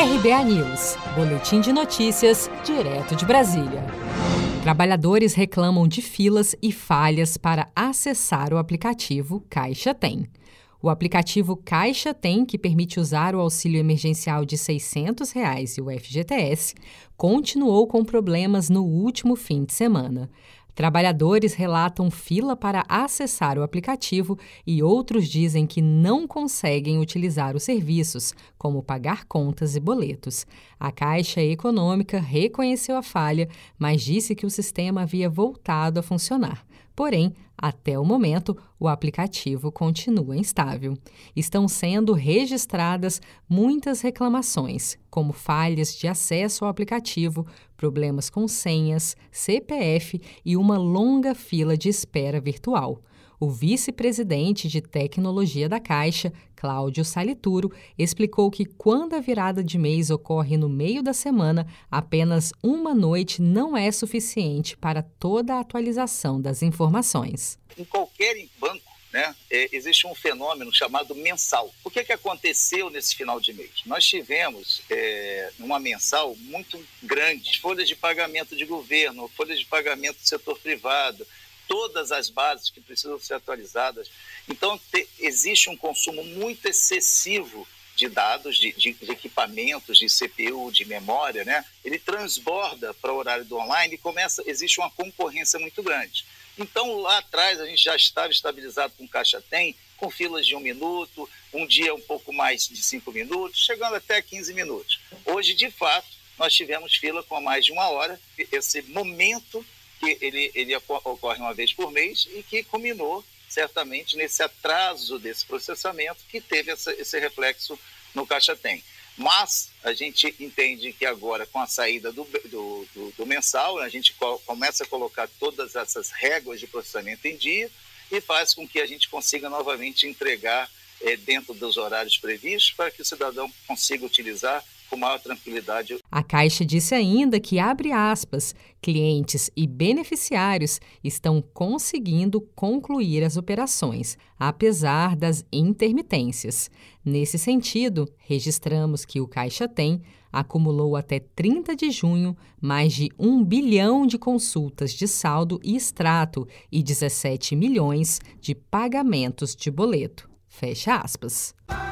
RBA News, Boletim de Notícias, direto de Brasília. Trabalhadores reclamam de filas e falhas para acessar o aplicativo Caixa Tem. O aplicativo Caixa Tem, que permite usar o auxílio emergencial de 600 reais e o FGTS, continuou com problemas no último fim de semana. Trabalhadores relatam fila para acessar o aplicativo e outros dizem que não conseguem utilizar os serviços, como pagar contas e boletos. A Caixa Econômica reconheceu a falha, mas disse que o sistema havia voltado a funcionar. Porém, até o momento, o aplicativo continua instável. Estão sendo registradas muitas reclamações, como falhas de acesso ao aplicativo, problemas com senhas, CPF e uma longa fila de espera virtual. O vice-presidente de tecnologia da Caixa, Cláudio Salituro, explicou que quando a virada de mês ocorre no meio da semana, apenas uma noite não é suficiente para toda a atualização das informações. Em qualquer banco, né, é, existe um fenômeno chamado mensal. O que, que aconteceu nesse final de mês? Nós tivemos é, uma mensal muito grande, folhas de pagamento de governo, folhas de pagamento do setor privado, todas as bases que precisam ser atualizadas. Então, te, existe um consumo muito excessivo de dados, de, de, de, equipamentos, de CPU, de memória, né? Ele transborda para o horário do online e começa, existe uma concorrência muito grande. Então, lá atrás, a gente já estava estabilizado com Caixa Tem, com filas de um minuto, um dia um pouco mais de cinco minutos, chegando até 15 minutos. Hoje, de fato, nós tivemos fila com mais de uma hora. Esse momento que ele, ele ocorre uma vez por mês e que culminou certamente nesse atraso desse processamento que teve essa, esse reflexo no Caixa Tem. Mas a gente entende que agora, com a saída do, do, do, do mensal, a gente co começa a colocar todas essas réguas de processamento em dia e faz com que a gente consiga novamente entregar é, dentro dos horários previstos para que o cidadão consiga utilizar com maior tranquilidade. A Caixa disse ainda que, abre aspas, clientes e beneficiários estão conseguindo concluir as operações, apesar das intermitências. Nesse sentido, registramos que o Caixa Tem acumulou até 30 de junho mais de 1 bilhão de consultas de saldo e extrato e 17 milhões de pagamentos de boleto. Fecha aspas.